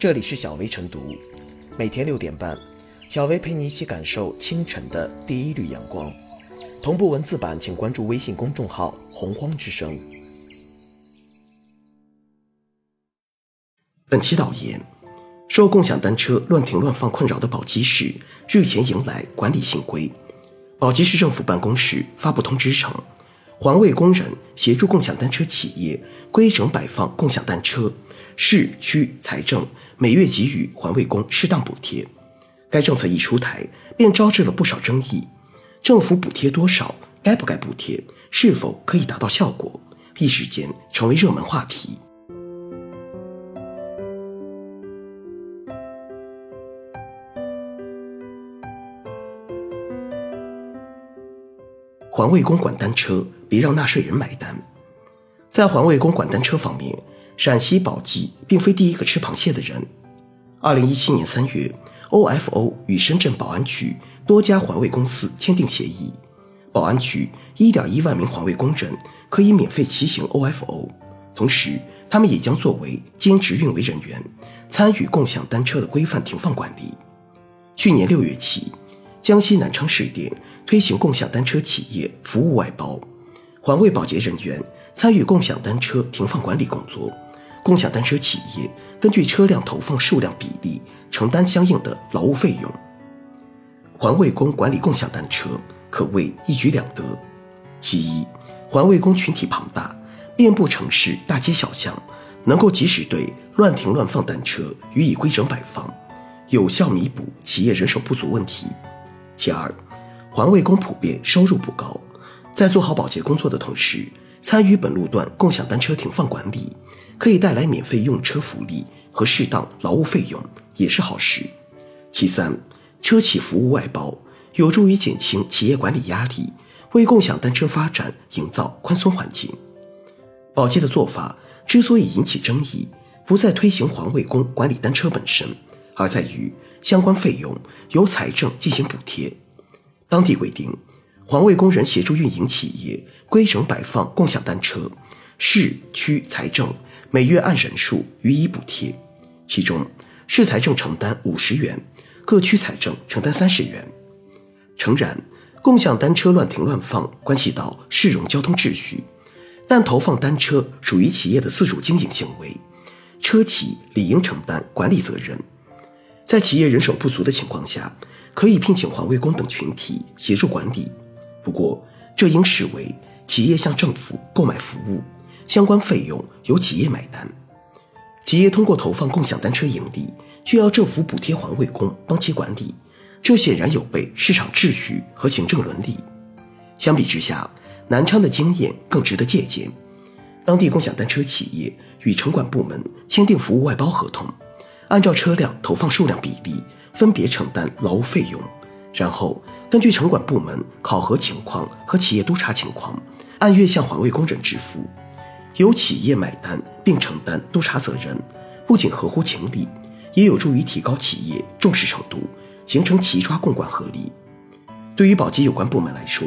这里是小薇晨读，每天六点半，小薇陪你一起感受清晨的第一缕阳光。同步文字版，请关注微信公众号“洪荒之声”。本期导言：受共享单车乱停乱放困扰的宝鸡市日前迎来管理新规。宝鸡市政府办公室发布通知称，环卫工人协助共享单车企业规整摆放共享单车，市区财政每月给予环卫工适当补贴。该政策一出台，便招致了不少争议。政府补贴多少？该不该补贴？是否可以达到效果？一时间成为热门话题。环卫工管单车，别让纳税人买单。在环卫工管单车方面，陕西宝鸡并非第一个吃螃蟹的人。二零一七年三月，OFO 与深圳宝安区多家环卫公司签订协议，宝安区一点一万名环卫工人可以免费骑行 OFO，同时他们也将作为兼职运维人员，参与共享单车的规范停放管理。去年六月起，江西南昌试点。推行共享单车企业服务外包，环卫保洁人员参与共享单车停放管理工作，共享单车企业根据车辆投放数量比例承担相应的劳务费用。环卫工管理共享单车可谓一举两得：其一，环卫工群体庞大，遍布城市大街小巷，能够及时对乱停乱放单车予以规整摆放，有效弥补企业人手不足问题；其二，环卫工普遍收入不高，在做好保洁工作的同时，参与本路段共享单车停放管理，可以带来免费用车福利和适当劳务费用，也是好事。其三，车企服务外包有助于减轻企业管理压力，为共享单车发展营造宽松环境。宝鸡的做法之所以引起争议，不在推行环卫工管理单车本身，而在于相关费用由财政进行补贴。当地规定，环卫工人协助运营企业规整摆放共享单车，市区财政每月按人数予以补贴，其中市财政承担五十元，各区财政承担三十元。诚然，共享单车乱停乱放关系到市容交通秩序，但投放单车属于企业的自主经营行为，车企理应承担管理责任。在企业人手不足的情况下。可以聘请环卫工等群体协助管理，不过这应视为企业向政府购买服务，相关费用由企业买单。企业通过投放共享单车盈利，却要政府补贴环卫工帮其管理，这显然有悖市场秩序和行政伦理。相比之下，南昌的经验更值得借鉴。当地共享单车企业与城管部门签订服务外包合同，按照车辆投放数量比例。分别承担劳务费用，然后根据城管部门考核情况和企业督查情况，按月向环卫工人支付，由企业买单并承担督查责任，不仅合乎情理，也有助于提高企业重视程度，形成齐抓共管合力。对于保洁有关部门来说，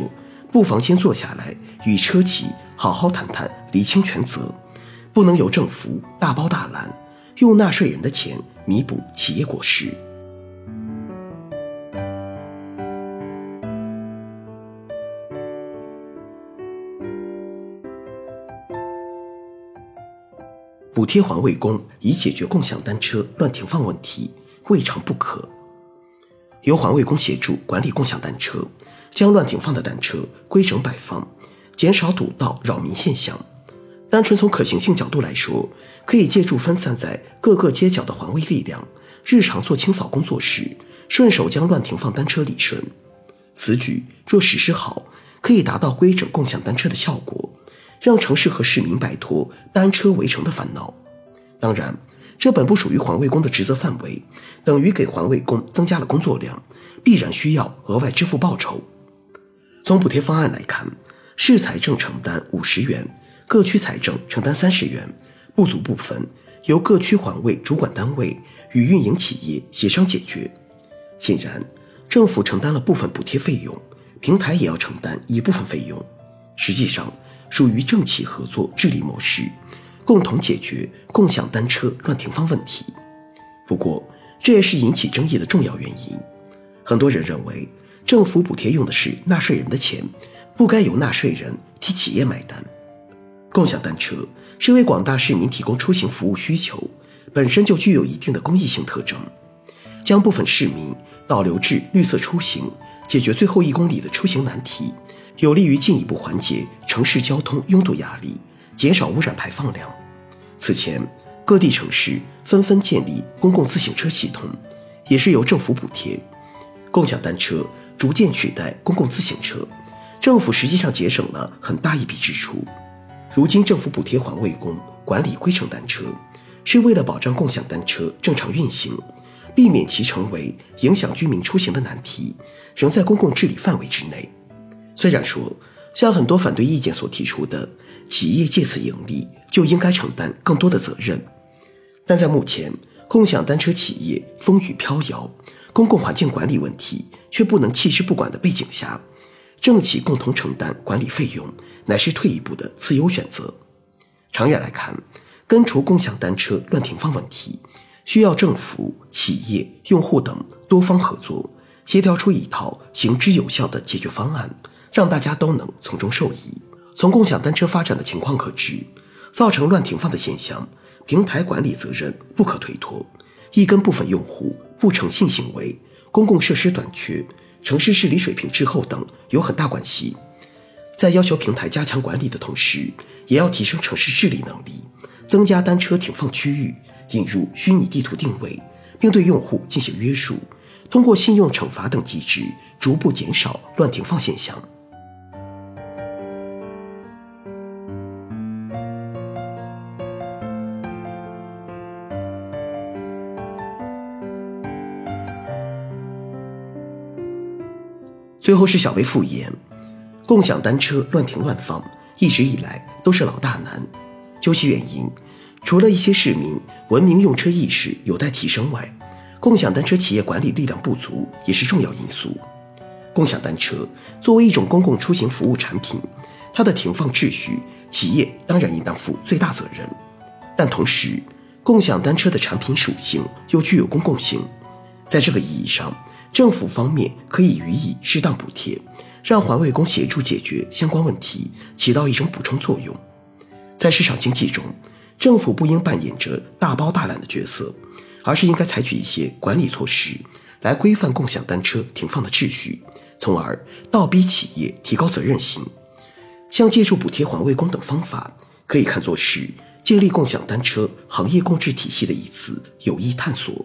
不妨先坐下来与车企好好谈谈，厘清权责，不能由政府大包大揽，用纳税人的钱弥补企业过失。补贴环卫工以解决共享单车乱停放问题，未尝不可。由环卫工协助管理共享单车，将乱停放的单车规整摆放，减少堵道扰民现象。单纯从可行性角度来说，可以借助分散在各个街角的环卫力量，日常做清扫工作时，顺手将乱停放单车理顺。此举若实施好，可以达到规整共享单车的效果。让城市和市民摆脱单车围城的烦恼。当然，这本不属于环卫工的职责范围，等于给环卫工增加了工作量，必然需要额外支付报酬。从补贴方案来看，市财政承担五十元，各区财政承担三十元，不足部分由各区环卫主管单位与运营企业协商解决。显然，政府承担了部分补贴费用，平台也要承担一部分费用。实际上。属于政企合作治理模式，共同解决共享单车乱停放问题。不过，这也是引起争议的重要原因。很多人认为，政府补贴用的是纳税人的钱，不该由纳税人替企业买单。共享单车是为广大市民提供出行服务需求，本身就具有一定的公益性特征。将部分市民导流至绿色出行，解决最后一公里的出行难题，有利于进一步缓解城市交通拥堵压力，减少污染排放量。此前，各地城市纷纷建立公共自行车系统，也是由政府补贴。共享单车逐渐取代公共自行车，政府实际上节省了很大一笔支出。如今，政府补贴环卫工管理规程单车，是为了保障共享单车正常运行，避免其成为影响居民出行的难题，仍在公共治理范围之内。虽然说，像很多反对意见所提出的，企业借此盈利就应该承担更多的责任，但在目前共享单车企业风雨飘摇。公共环境管理问题却不能弃之不管的背景下，政企共同承担管理费用，乃是退一步的自由选择。长远来看，根除共享单车乱停放问题，需要政府、企业、用户等多方合作，协调出一套行之有效的解决方案，让大家都能从中受益。从共享单车发展的情况可知，造成乱停放的现象，平台管理责任不可推脱，亦跟部分用户。不诚信行为、公共设施短缺、城市治理水平滞后等有很大关系。在要求平台加强管理的同时，也要提升城市治理能力，增加单车停放区域，引入虚拟地图定位，并对用户进行约束，通过信用惩罚等机制，逐步减少乱停放现象。最后是小微复言，共享单车乱停乱放一直以来都是老大难。究其原因，除了一些市民文明用车意识有待提升外，共享单车企业管理力量不足也是重要因素。共享单车作为一种公共出行服务产品，它的停放秩序，企业当然应当负最大责任。但同时，共享单车的产品属性又具有公共性，在这个意义上。政府方面可以予以适当补贴，让环卫工协助解决相关问题，起到一种补充作用。在市场经济中，政府不应扮演着大包大揽的角色，而是应该采取一些管理措施，来规范共享单车停放的秩序，从而倒逼企业提高责任心。像借助补贴环卫工等方法，可以看作是建立共享单车行业共治体系的一次有益探索。